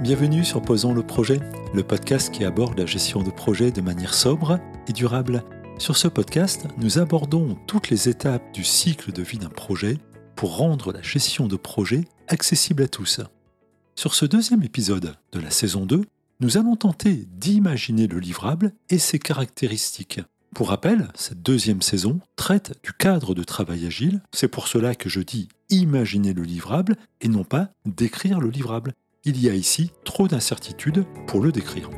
Bienvenue sur Posons le projet, le podcast qui aborde la gestion de projets de manière sobre et durable. Sur ce podcast, nous abordons toutes les étapes du cycle de vie d'un projet pour rendre la gestion de projet accessible à tous. Sur ce deuxième épisode de la saison 2, nous allons tenter d'imaginer le livrable et ses caractéristiques. Pour rappel, cette deuxième saison traite du cadre de travail agile, c'est pour cela que je dis imaginer le livrable et non pas décrire le livrable. Il y a ici trop d'incertitudes pour le décrire.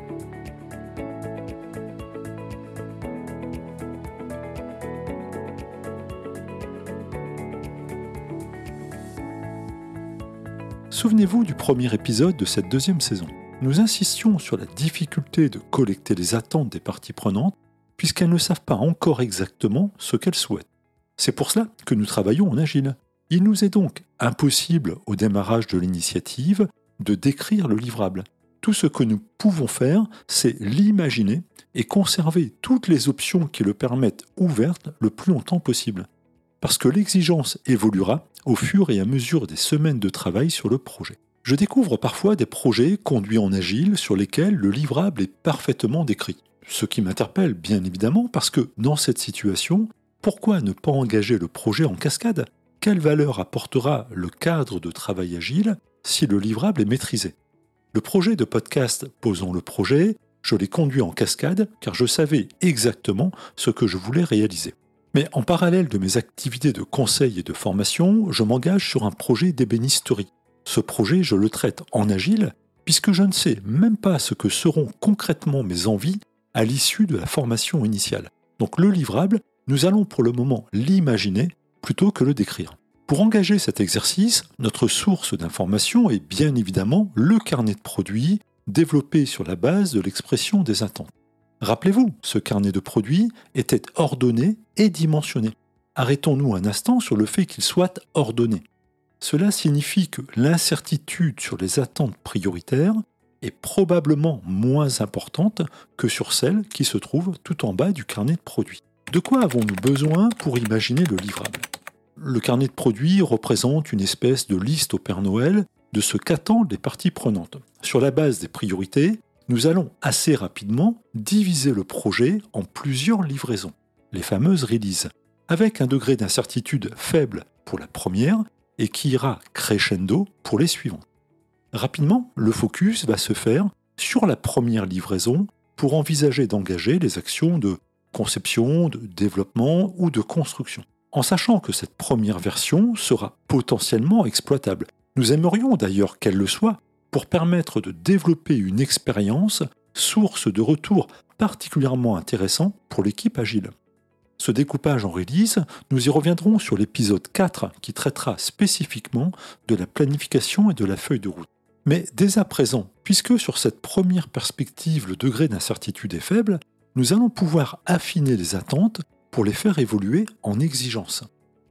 Souvenez-vous du premier épisode de cette deuxième saison. Nous insistions sur la difficulté de collecter les attentes des parties prenantes puisqu'elles ne savent pas encore exactement ce qu'elles souhaitent. C'est pour cela que nous travaillons en agile. Il nous est donc impossible au démarrage de l'initiative de décrire le livrable. Tout ce que nous pouvons faire, c'est l'imaginer et conserver toutes les options qui le permettent ouvertes le plus longtemps possible parce que l'exigence évoluera au fur et à mesure des semaines de travail sur le projet. Je découvre parfois des projets conduits en agile sur lesquels le livrable est parfaitement décrit. Ce qui m'interpelle bien évidemment parce que dans cette situation, pourquoi ne pas engager le projet en cascade? Quelle valeur apportera le cadre de travail agile si le livrable est maîtrisé? Le projet de podcast Posons le projet, je l'ai conduit en cascade car je savais exactement ce que je voulais réaliser. Mais en parallèle de mes activités de conseil et de formation, je m'engage sur un projet d'ébénisterie. Ce projet, je le traite en agile, puisque je ne sais même pas ce que seront concrètement mes envies à l'issue de la formation initiale. Donc le livrable, nous allons pour le moment l'imaginer plutôt que le décrire. Pour engager cet exercice, notre source d'information est bien évidemment le carnet de produits développé sur la base de l'expression des attentes. Rappelez-vous, ce carnet de produits était ordonné et dimensionné. Arrêtons-nous un instant sur le fait qu'il soit ordonné. Cela signifie que l'incertitude sur les attentes prioritaires est probablement moins importante que sur celle qui se trouve tout en bas du carnet de produits. De quoi avons-nous besoin pour imaginer le livrable? Le carnet de produits représente une espèce de liste au Père Noël de ce qu'attendent les parties prenantes. Sur la base des priorités, nous allons assez rapidement diviser le projet en plusieurs livraisons, les fameuses releases, avec un degré d'incertitude faible pour la première et qui ira crescendo pour les suivantes. Rapidement, le focus va se faire sur la première livraison pour envisager d'engager les actions de conception, de développement ou de construction. En sachant que cette première version sera potentiellement exploitable. Nous aimerions d'ailleurs qu'elle le soit pour permettre de développer une expérience source de retour particulièrement intéressant pour l'équipe agile. Ce découpage en release, nous y reviendrons sur l'épisode 4 qui traitera spécifiquement de la planification et de la feuille de route. Mais dès à présent, puisque sur cette première perspective le degré d'incertitude est faible, nous allons pouvoir affiner les attentes pour les faire évoluer en exigences.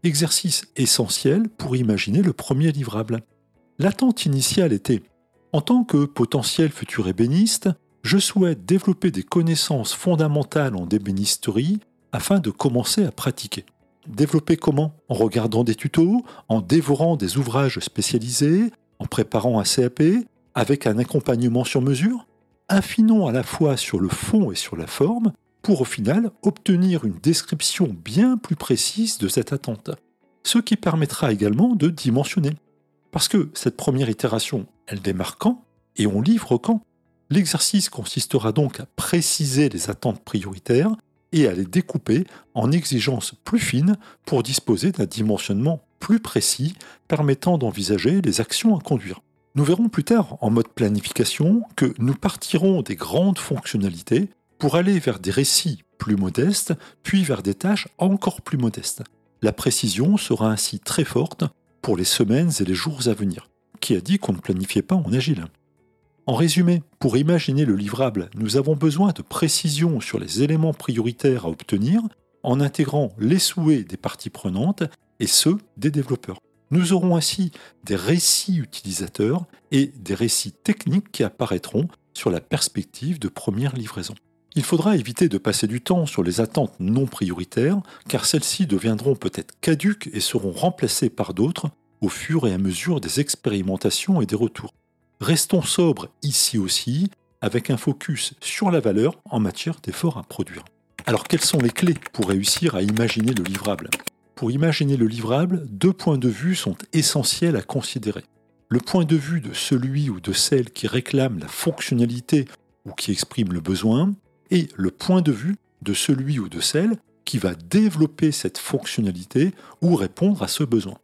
Exercice essentiel pour imaginer le premier livrable. L'attente initiale était en tant que potentiel futur ébéniste, je souhaite développer des connaissances fondamentales en ébénisterie afin de commencer à pratiquer. Développer comment? En regardant des tutos, en dévorant des ouvrages spécialisés, en préparant un CAP, avec un accompagnement sur mesure Affinons à la fois sur le fond et sur la forme pour au final obtenir une description bien plus précise de cette attente, ce qui permettra également de dimensionner. Parce que cette première itération, elle démarre quand et on livre quand? L'exercice consistera donc à préciser les attentes prioritaires et à les découper en exigences plus fines pour disposer d'un dimensionnement plus précis permettant d'envisager les actions à conduire. Nous verrons plus tard en mode planification que nous partirons des grandes fonctionnalités pour aller vers des récits plus modestes, puis vers des tâches encore plus modestes. La précision sera ainsi très forte pour les semaines et les jours à venir. Qui a dit qu'on ne planifiait pas en agile? En résumé, pour imaginer le livrable, nous avons besoin de précision sur les éléments prioritaires à obtenir en intégrant les souhaits des parties prenantes et ceux des développeurs. Nous aurons ainsi des récits utilisateurs et des récits techniques qui apparaîtront sur la perspective de première livraison. Il faudra éviter de passer du temps sur les attentes non prioritaires, car celles-ci deviendront peut-être caduques et seront remplacées par d'autres au fur et à mesure des expérimentations et des retours. Restons sobres ici aussi, avec un focus sur la valeur en matière d'efforts à produire. Alors quelles sont les clés pour réussir à imaginer le livrable? Pour imaginer le livrable, deux points de vue sont essentiels à considérer. Le point de vue de celui ou de celle qui réclame la fonctionnalité ou qui exprime le besoin, et le point de vue de celui ou de celle qui va développer cette fonctionnalité ou répondre à ce besoin.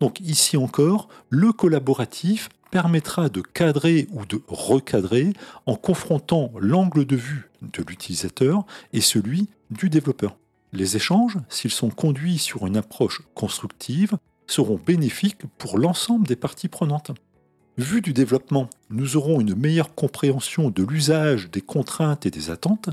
Donc ici encore, le collaboratif permettra de cadrer ou de recadrer en confrontant l'angle de vue de l'utilisateur et celui du développeur. Les échanges, s'ils sont conduits sur une approche constructive, seront bénéfiques pour l'ensemble des parties prenantes. Vu du développement, nous aurons une meilleure compréhension de l'usage des contraintes et des attentes,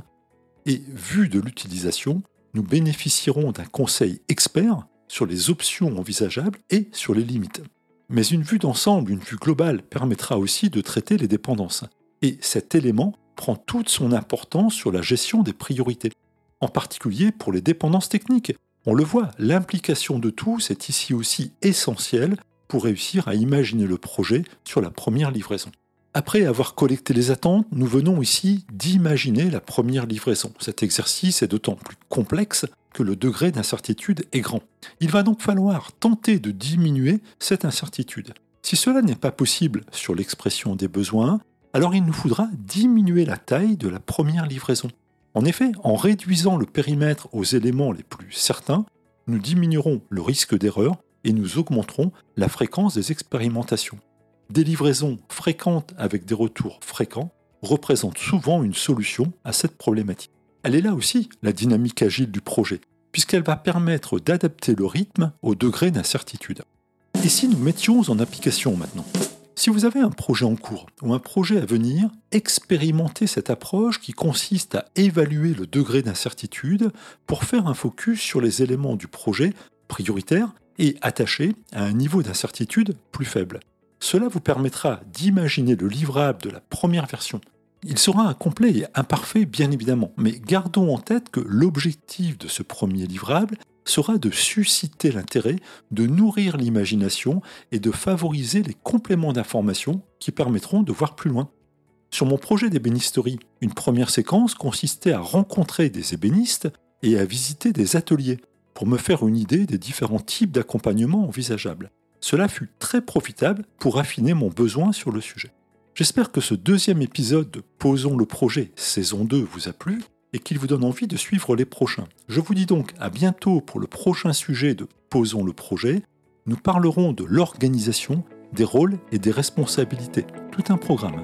et vu de l'utilisation, nous bénéficierons d'un conseil expert sur les options envisageables et sur les limites. Mais une vue d'ensemble, une vue globale, permettra aussi de traiter les dépendances. Et cet élément prend toute son importance sur la gestion des priorités, en particulier pour les dépendances techniques. On le voit, l'implication de tous est ici aussi essentielle pour réussir à imaginer le projet sur la première livraison. Après avoir collecté les attentes, nous venons ici d'imaginer la première livraison. Cet exercice est d'autant plus complexe le degré d'incertitude est grand. Il va donc falloir tenter de diminuer cette incertitude. Si cela n'est pas possible sur l'expression des besoins, alors il nous faudra diminuer la taille de la première livraison. En effet, en réduisant le périmètre aux éléments les plus certains, nous diminuerons le risque d'erreur et nous augmenterons la fréquence des expérimentations. Des livraisons fréquentes avec des retours fréquents représentent souvent une solution à cette problématique. Elle est là aussi, la dynamique agile du projet, puisqu'elle va permettre d'adapter le rythme au degré d'incertitude. Et si nous mettions en application maintenant? Si vous avez un projet en cours ou un projet à venir, expérimentez cette approche qui consiste à évaluer le degré d'incertitude pour faire un focus sur les éléments du projet prioritaires et attaché à un niveau d'incertitude plus faible. Cela vous permettra d'imaginer le livrable de la première version. Il sera incomplet et imparfait bien évidemment, mais gardons en tête que l'objectif de ce premier livrable sera de susciter l'intérêt, de nourrir l'imagination et de favoriser les compléments d'information qui permettront de voir plus loin. Sur mon projet d'ébénisterie, une première séquence consistait à rencontrer des ébénistes et à visiter des ateliers pour me faire une idée des différents types d'accompagnement envisageables. Cela fut très profitable pour affiner mon besoin sur le sujet. J'espère que ce deuxième épisode de Posons le projet saison 2 vous a plu et qu'il vous donne envie de suivre les prochains. Je vous dis donc à bientôt pour le prochain sujet de Posons le projet. Nous parlerons de l'organisation, des rôles et des responsabilités. Tout un programme.